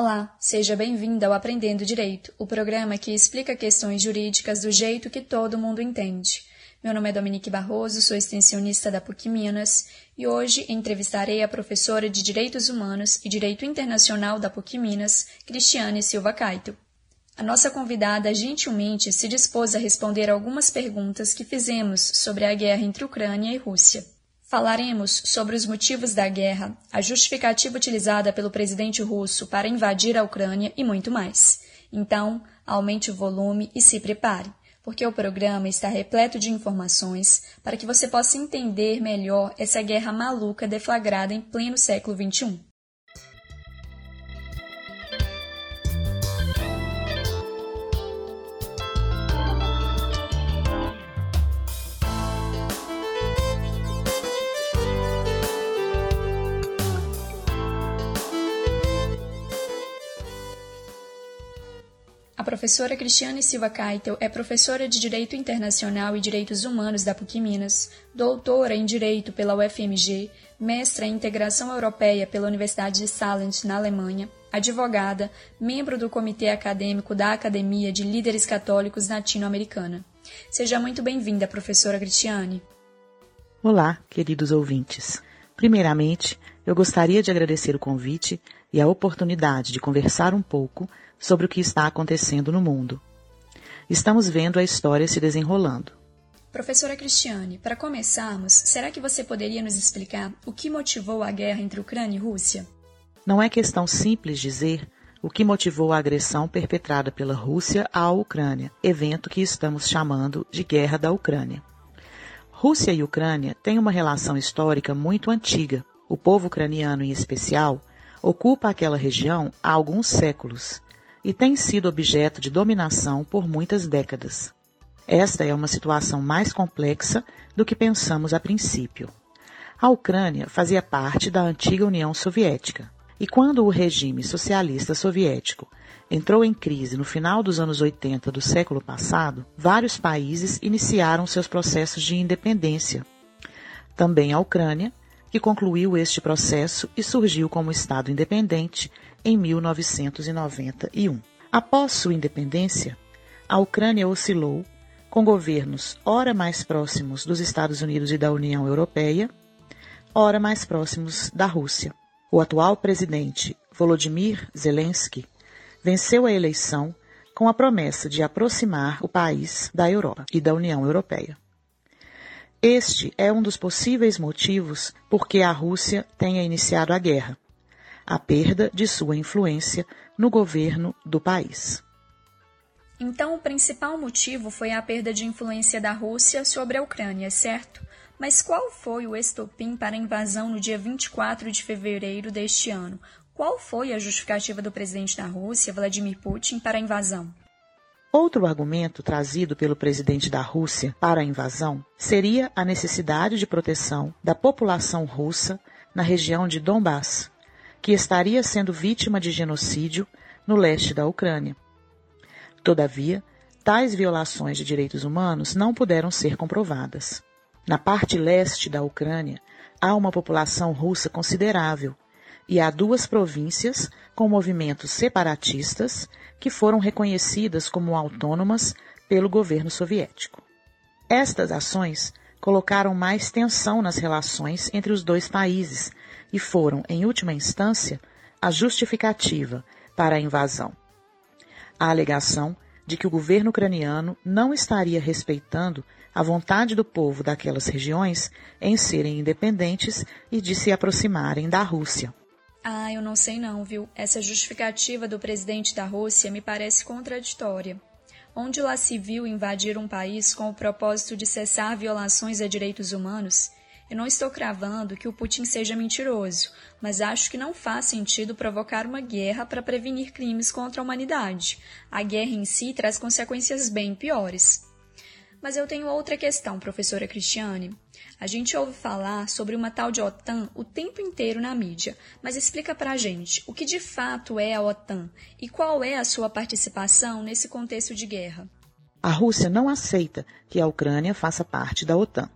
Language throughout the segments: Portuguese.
Olá, seja bem-vinda ao Aprendendo Direito, o programa que explica questões jurídicas do jeito que todo mundo entende. Meu nome é Dominique Barroso, sou extensionista da PUC Minas e hoje entrevistarei a professora de Direitos Humanos e Direito Internacional da PUC Minas, Cristiane Silva Caito. A nossa convidada gentilmente se dispôs a responder algumas perguntas que fizemos sobre a guerra entre Ucrânia e Rússia. Falaremos sobre os motivos da guerra, a justificativa utilizada pelo presidente russo para invadir a Ucrânia e muito mais. Então, aumente o volume e se prepare, porque o programa está repleto de informações para que você possa entender melhor essa guerra maluca deflagrada em pleno século XXI. Professora Cristiane Silva Keitel é professora de Direito Internacional e Direitos Humanos da PUC Minas, doutora em Direito pela UFMG, mestra em Integração Europeia pela Universidade de Salent, na Alemanha, advogada, membro do Comitê Acadêmico da Academia de Líderes Católicos Latino-Americana. Seja muito bem-vinda, professora Cristiane. Olá, queridos ouvintes. Primeiramente, eu gostaria de agradecer o convite e a oportunidade de conversar um pouco sobre o que está acontecendo no mundo. Estamos vendo a história se desenrolando. Professora Cristiane, para começarmos, será que você poderia nos explicar o que motivou a guerra entre Ucrânia e Rússia? Não é questão simples dizer o que motivou a agressão perpetrada pela Rússia à Ucrânia, evento que estamos chamando de Guerra da Ucrânia. Rússia e Ucrânia têm uma relação histórica muito antiga. O povo ucraniano, em especial, ocupa aquela região há alguns séculos e tem sido objeto de dominação por muitas décadas. Esta é uma situação mais complexa do que pensamos a princípio. A Ucrânia fazia parte da antiga União Soviética, e quando o regime socialista soviético entrou em crise no final dos anos 80 do século passado, vários países iniciaram seus processos de independência. Também a Ucrânia, que concluiu este processo e surgiu como Estado independente em 1991. Após sua independência, a Ucrânia oscilou com governos ora mais próximos dos Estados Unidos e da União Europeia, ora mais próximos da Rússia. O atual presidente Volodymyr Zelensky venceu a eleição com a promessa de aproximar o país da Europa e da União Europeia. Este é um dos possíveis motivos por que a Rússia tenha iniciado a guerra a perda de sua influência no governo do país. Então, o principal motivo foi a perda de influência da Rússia sobre a Ucrânia, certo? Mas qual foi o estopim para a invasão no dia 24 de fevereiro deste ano? Qual foi a justificativa do presidente da Rússia, Vladimir Putin, para a invasão? Outro argumento trazido pelo presidente da Rússia para a invasão seria a necessidade de proteção da população russa na região de Donbass, que estaria sendo vítima de genocídio no leste da Ucrânia. Todavia, tais violações de direitos humanos não puderam ser comprovadas. Na parte leste da Ucrânia, há uma população russa considerável e há duas províncias com movimentos separatistas que foram reconhecidas como autônomas pelo governo soviético. Estas ações colocaram mais tensão nas relações entre os dois países e foram, em última instância, a justificativa para a invasão. A alegação de que o governo ucraniano não estaria respeitando a vontade do povo daquelas regiões em serem independentes e de se aproximarem da Rússia. Ah, eu não sei não, viu? Essa justificativa do presidente da Rússia me parece contraditória. Onde lá se viu invadir um país com o propósito de cessar violações a direitos humanos eu não estou cravando que o Putin seja mentiroso, mas acho que não faz sentido provocar uma guerra para prevenir crimes contra a humanidade. A guerra em si traz consequências bem piores. Mas eu tenho outra questão, professora Cristiane. A gente ouve falar sobre uma tal de OTAN o tempo inteiro na mídia, mas explica pra gente o que de fato é a OTAN e qual é a sua participação nesse contexto de guerra. A Rússia não aceita que a Ucrânia faça parte da OTAN.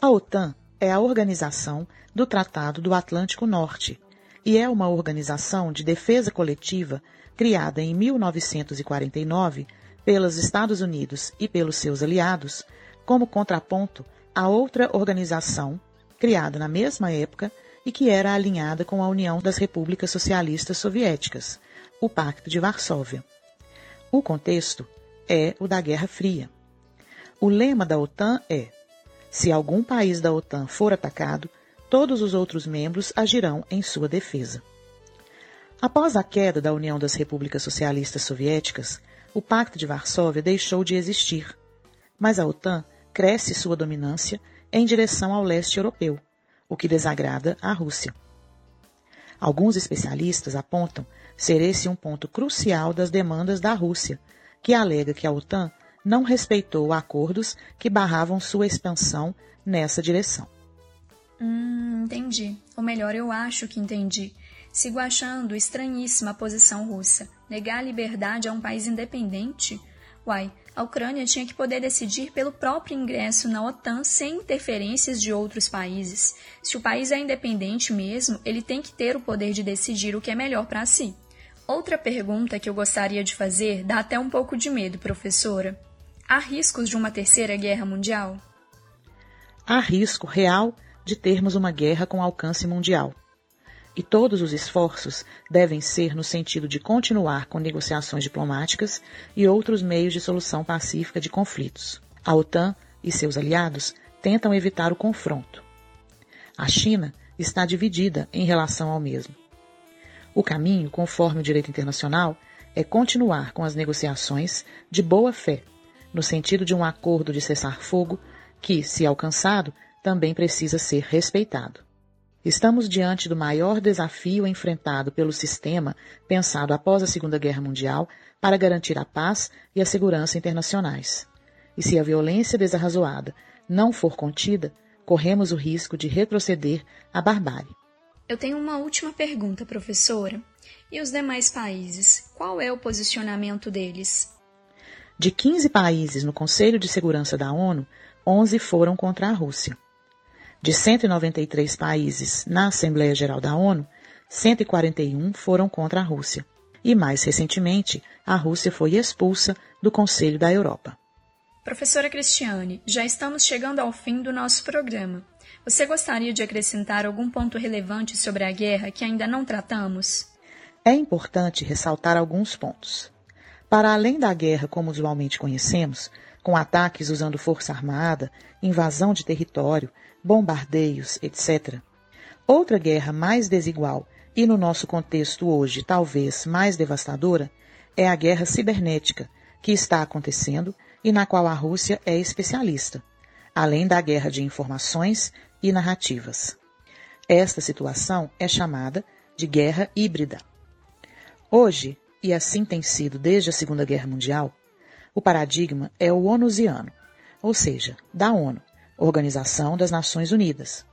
A OTAN é a organização do Tratado do Atlântico Norte, e é uma organização de defesa coletiva criada em 1949 pelos Estados Unidos e pelos seus aliados, como contraponto a outra organização criada na mesma época e que era alinhada com a União das Repúblicas Socialistas Soviéticas, o Pacto de Varsóvia. O contexto é o da Guerra Fria. O lema da OTAN é: se algum país da OTAN for atacado, todos os outros membros agirão em sua defesa. Após a queda da União das Repúblicas Socialistas Soviéticas, o Pacto de Varsóvia deixou de existir, mas a OTAN cresce sua dominância em direção ao leste europeu, o que desagrada a Rússia. Alguns especialistas apontam ser esse um ponto crucial das demandas da Rússia, que alega que a OTAN não respeitou acordos que barravam sua expansão nessa direção. Hum, entendi. Ou melhor, eu acho que entendi. Sigo achando estranhíssima posição russa. Negar a liberdade a um país independente? Uai, a Ucrânia tinha que poder decidir pelo próprio ingresso na OTAN sem interferências de outros países. Se o país é independente mesmo, ele tem que ter o poder de decidir o que é melhor para si. Outra pergunta que eu gostaria de fazer dá até um pouco de medo, professora. Há riscos de uma terceira guerra mundial? Há risco real de termos uma guerra com alcance mundial. E todos os esforços devem ser no sentido de continuar com negociações diplomáticas e outros meios de solução pacífica de conflitos. A OTAN e seus aliados tentam evitar o confronto. A China está dividida em relação ao mesmo. O caminho, conforme o direito internacional, é continuar com as negociações de boa fé, no sentido de um acordo de cessar-fogo que, se alcançado, também precisa ser respeitado. Estamos diante do maior desafio enfrentado pelo sistema pensado após a Segunda Guerra Mundial para garantir a paz e a segurança internacionais. E se a violência desarrazoada não for contida, corremos o risco de retroceder à barbárie. Eu tenho uma última pergunta, professora. E os demais países? Qual é o posicionamento deles? De 15 países no Conselho de Segurança da ONU, 11 foram contra a Rússia. De 193 países na Assembleia Geral da ONU, 141 foram contra a Rússia. E mais recentemente, a Rússia foi expulsa do Conselho da Europa. Professora Cristiane, já estamos chegando ao fim do nosso programa. Você gostaria de acrescentar algum ponto relevante sobre a guerra que ainda não tratamos? É importante ressaltar alguns pontos. Para além da guerra como usualmente conhecemos, com ataques usando força armada, invasão de território, bombardeios, etc. Outra guerra mais desigual e, no nosso contexto hoje, talvez mais devastadora, é a guerra cibernética, que está acontecendo e na qual a Rússia é especialista, além da guerra de informações e narrativas. Esta situação é chamada de guerra híbrida. Hoje, e assim tem sido desde a Segunda Guerra Mundial, o paradigma é o onusiano, ou seja, da ONU, Organização das Nações Unidas,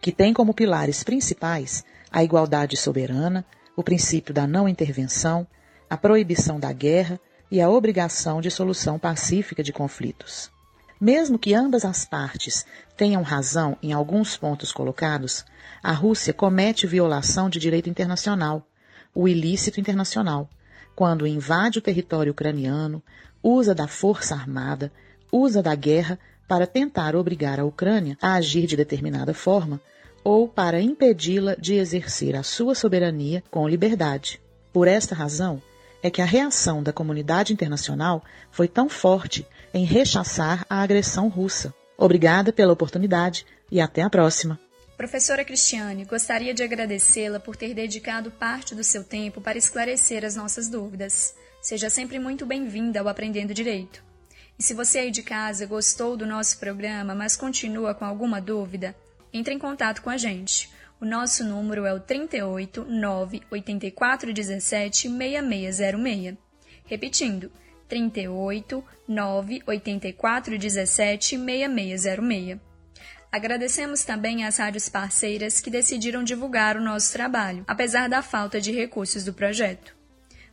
que tem como pilares principais a igualdade soberana, o princípio da não intervenção, a proibição da guerra e a obrigação de solução pacífica de conflitos. Mesmo que ambas as partes tenham razão em alguns pontos colocados, a Rússia comete violação de direito internacional, o ilícito internacional, quando invade o território ucraniano, usa da força armada, usa da guerra para tentar obrigar a Ucrânia a agir de determinada forma ou para impedi-la de exercer a sua soberania com liberdade. Por esta razão, é que a reação da comunidade internacional foi tão forte em rechaçar a agressão russa. Obrigada pela oportunidade e até a próxima. Professora Cristiane, gostaria de agradecê-la por ter dedicado parte do seu tempo para esclarecer as nossas dúvidas. Seja sempre muito bem-vinda ao Aprendendo Direito. E se você aí de casa gostou do nosso programa, mas continua com alguma dúvida, entre em contato com a gente. O nosso número é o 38 9 84 17 6606. Repetindo, 38 9 84 17 6606. Agradecemos também às rádios parceiras que decidiram divulgar o nosso trabalho, apesar da falta de recursos do projeto.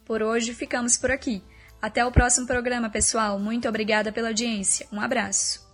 Por hoje ficamos por aqui. Até o próximo programa, pessoal. Muito obrigada pela audiência. Um abraço.